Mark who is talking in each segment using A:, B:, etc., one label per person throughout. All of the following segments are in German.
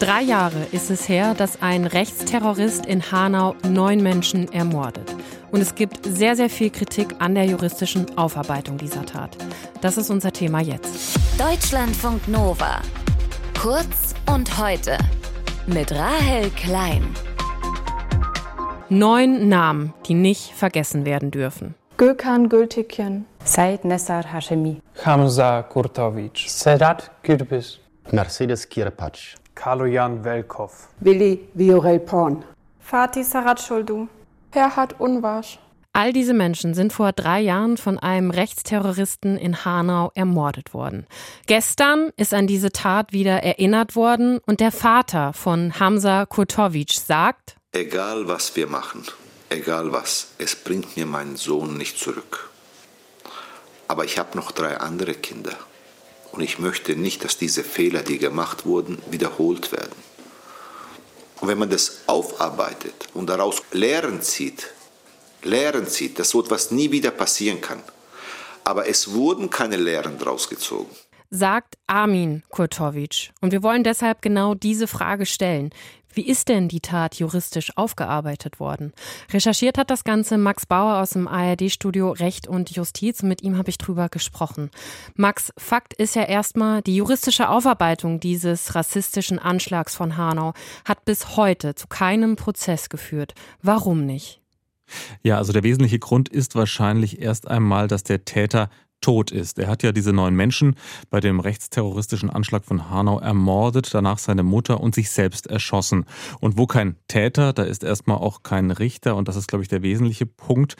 A: Drei Jahre ist es her, dass ein Rechtsterrorist in Hanau neun Menschen ermordet. Und es gibt sehr, sehr viel Kritik an der juristischen Aufarbeitung dieser Tat. Das ist unser Thema jetzt.
B: Deutschlandfunk Nova. Kurz und heute. Mit Rahel Klein.
A: Neun Namen, die nicht vergessen werden dürfen.
C: Gökhan Gültekin.
D: Said Nessar Hashemi.
E: Hamza Kurtovic.
F: Sedat Gürbüz.
G: Mercedes Kirpatsch.
E: Kaloyan Velkov.
H: Willi Viorel Porn.
C: Fatih Saratschuldu. Herhard Unwasch.
A: All diese Menschen sind vor drei Jahren von einem Rechtsterroristen in Hanau ermordet worden. Gestern ist an diese Tat wieder erinnert worden und der Vater von Hamza Kurtovic sagt,
I: Egal was wir machen, egal was, es bringt mir meinen Sohn nicht zurück. Aber ich habe noch drei andere Kinder. Und ich möchte nicht, dass diese Fehler, die gemacht wurden, wiederholt werden. Und wenn man das aufarbeitet und daraus Lehren zieht, Lehren zieht, dass so etwas nie wieder passieren kann. Aber es wurden keine Lehren daraus gezogen
A: sagt Armin Kurtovic. Und wir wollen deshalb genau diese Frage stellen. Wie ist denn die Tat juristisch aufgearbeitet worden? Recherchiert hat das Ganze Max Bauer aus dem ARD-Studio Recht und Justiz. Mit ihm habe ich drüber gesprochen. Max, Fakt ist ja erstmal, die juristische Aufarbeitung dieses rassistischen Anschlags von Hanau hat bis heute zu keinem Prozess geführt. Warum nicht?
J: Ja, also der wesentliche Grund ist wahrscheinlich erst einmal, dass der Täter tot ist. Er hat ja diese neun Menschen bei dem rechtsterroristischen Anschlag von Hanau ermordet, danach seine Mutter und sich selbst erschossen. Und wo kein Täter, da ist erstmal auch kein Richter und das ist, glaube ich, der wesentliche Punkt.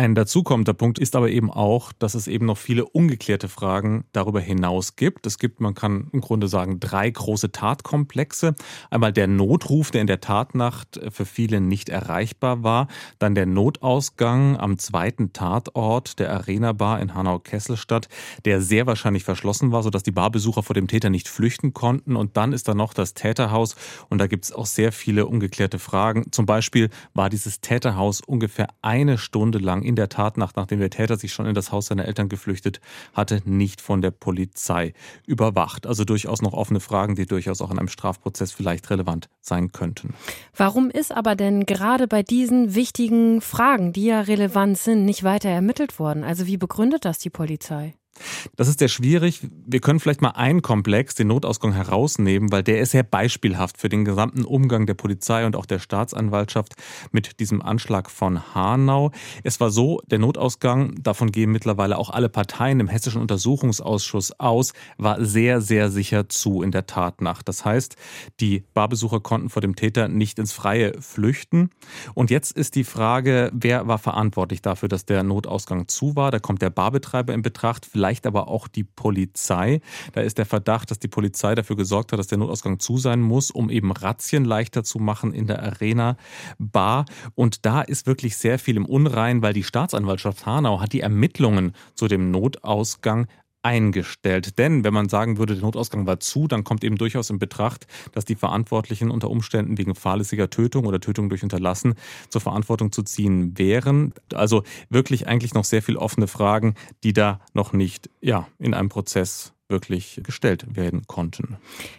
J: Ein dazukommender Punkt ist aber eben auch, dass es eben noch viele ungeklärte Fragen darüber hinaus gibt. Es gibt, man kann im Grunde sagen, drei große Tatkomplexe. Einmal der Notruf, der in der Tatnacht für viele nicht erreichbar war. Dann der Notausgang am zweiten Tatort der Arena Bar in Hanau-Kesselstadt, der sehr wahrscheinlich verschlossen war, sodass die Barbesucher vor dem Täter nicht flüchten konnten. Und dann ist da noch das Täterhaus. Und da gibt es auch sehr viele ungeklärte Fragen. Zum Beispiel war dieses Täterhaus ungefähr eine Stunde lang in der Tatnacht, nachdem der Täter sich schon in das Haus seiner Eltern geflüchtet hatte, nicht von der Polizei überwacht. Also durchaus noch offene Fragen, die durchaus auch in einem Strafprozess vielleicht relevant sein könnten.
A: Warum ist aber denn gerade bei diesen wichtigen Fragen, die ja relevant sind, nicht weiter ermittelt worden? Also wie begründet das die Polizei?
J: Das ist sehr schwierig. Wir können vielleicht mal einen Komplex, den Notausgang, herausnehmen, weil der ist sehr beispielhaft für den gesamten Umgang der Polizei und auch der Staatsanwaltschaft mit diesem Anschlag von Hanau. Es war so, der Notausgang, davon gehen mittlerweile auch alle Parteien im Hessischen Untersuchungsausschuss aus, war sehr, sehr sicher zu in der Tatnacht. Das heißt, die Barbesucher konnten vor dem Täter nicht ins Freie flüchten. Und jetzt ist die Frage, wer war verantwortlich dafür, dass der Notausgang zu war? Da kommt der Barbetreiber in Betracht vielleicht aber auch die Polizei. Da ist der Verdacht, dass die Polizei dafür gesorgt hat, dass der Notausgang zu sein muss, um eben Razzien leichter zu machen in der Arena Bar. Und da ist wirklich sehr viel im Unrein, weil die Staatsanwaltschaft Hanau hat die Ermittlungen zu dem Notausgang eingestellt. Denn wenn man sagen würde, der Notausgang war zu, dann kommt eben durchaus in Betracht, dass die Verantwortlichen unter Umständen wegen fahrlässiger Tötung oder Tötung durch Unterlassen zur Verantwortung zu ziehen wären. Also wirklich eigentlich noch sehr viel offene Fragen, die da noch nicht ja, in einem Prozess wirklich gestellt werden konnten.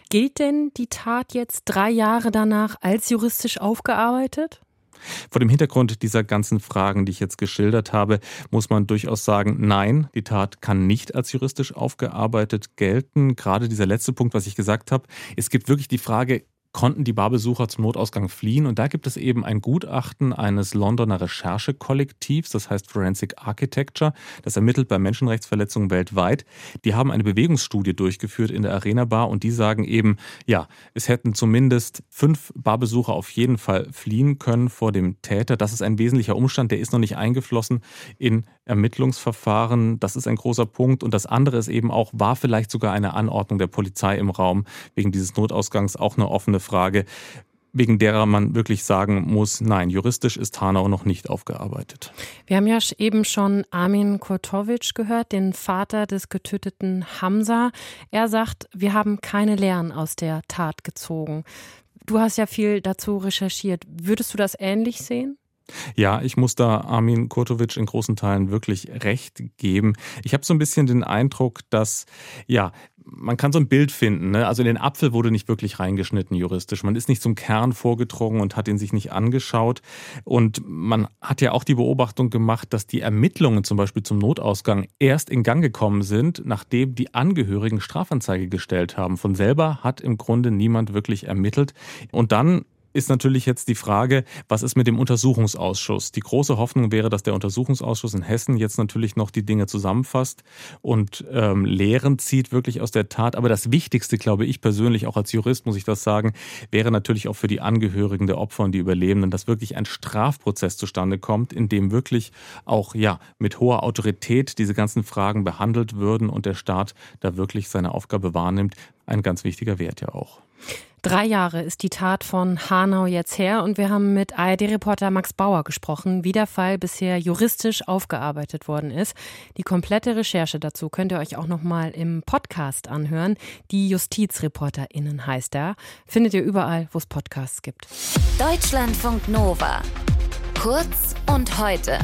A: Gilt denn die Tat jetzt drei Jahre danach als juristisch aufgearbeitet?
J: Vor dem Hintergrund dieser ganzen Fragen, die ich jetzt geschildert habe, muss man durchaus sagen, nein, die Tat kann nicht als juristisch aufgearbeitet gelten. Gerade dieser letzte Punkt, was ich gesagt habe. Es gibt wirklich die Frage, konnten die Barbesucher zum Notausgang fliehen. Und da gibt es eben ein Gutachten eines Londoner Recherchekollektivs, das heißt Forensic Architecture, das ermittelt bei Menschenrechtsverletzungen weltweit. Die haben eine Bewegungsstudie durchgeführt in der Arena Bar und die sagen eben, ja, es hätten zumindest fünf Barbesucher auf jeden Fall fliehen können vor dem Täter. Das ist ein wesentlicher Umstand, der ist noch nicht eingeflossen in Ermittlungsverfahren. Das ist ein großer Punkt. Und das andere ist eben auch, war vielleicht sogar eine Anordnung der Polizei im Raum wegen dieses Notausgangs auch eine offene Frage, wegen derer man wirklich sagen muss, nein, juristisch ist Hanau noch nicht aufgearbeitet.
A: Wir haben ja eben schon Armin Kurtovic gehört, den Vater des getöteten Hamza. Er sagt, wir haben keine Lehren aus der Tat gezogen. Du hast ja viel dazu recherchiert. Würdest du das ähnlich sehen?
J: Ja, ich muss da Armin Kurtovic in großen Teilen wirklich recht geben. Ich habe so ein bisschen den Eindruck, dass ja man kann so ein Bild finden. Ne? Also in den Apfel wurde nicht wirklich reingeschnitten juristisch. Man ist nicht zum Kern vorgedrungen und hat ihn sich nicht angeschaut. Und man hat ja auch die Beobachtung gemacht, dass die Ermittlungen zum Beispiel zum Notausgang erst in Gang gekommen sind, nachdem die Angehörigen Strafanzeige gestellt haben. Von selber hat im Grunde niemand wirklich ermittelt. Und dann ist natürlich jetzt die Frage, was ist mit dem Untersuchungsausschuss? Die große Hoffnung wäre, dass der Untersuchungsausschuss in Hessen jetzt natürlich noch die Dinge zusammenfasst und ähm, Lehren zieht wirklich aus der Tat. Aber das Wichtigste, glaube ich persönlich, auch als Jurist muss ich das sagen, wäre natürlich auch für die Angehörigen der Opfer und die Überlebenden, dass wirklich ein Strafprozess zustande kommt, in dem wirklich auch ja mit hoher Autorität diese ganzen Fragen behandelt würden und der Staat da wirklich seine Aufgabe wahrnimmt. Ein ganz wichtiger Wert ja auch.
A: Drei Jahre ist die Tat von Hanau jetzt her und wir haben mit ARD-Reporter Max Bauer gesprochen, wie der Fall bisher juristisch aufgearbeitet worden ist. Die komplette Recherche dazu könnt ihr euch auch noch mal im Podcast anhören. Die JustizreporterInnen heißt er. Findet ihr überall, wo es Podcasts gibt.
B: Deutschlandfunk Nova. Kurz und heute.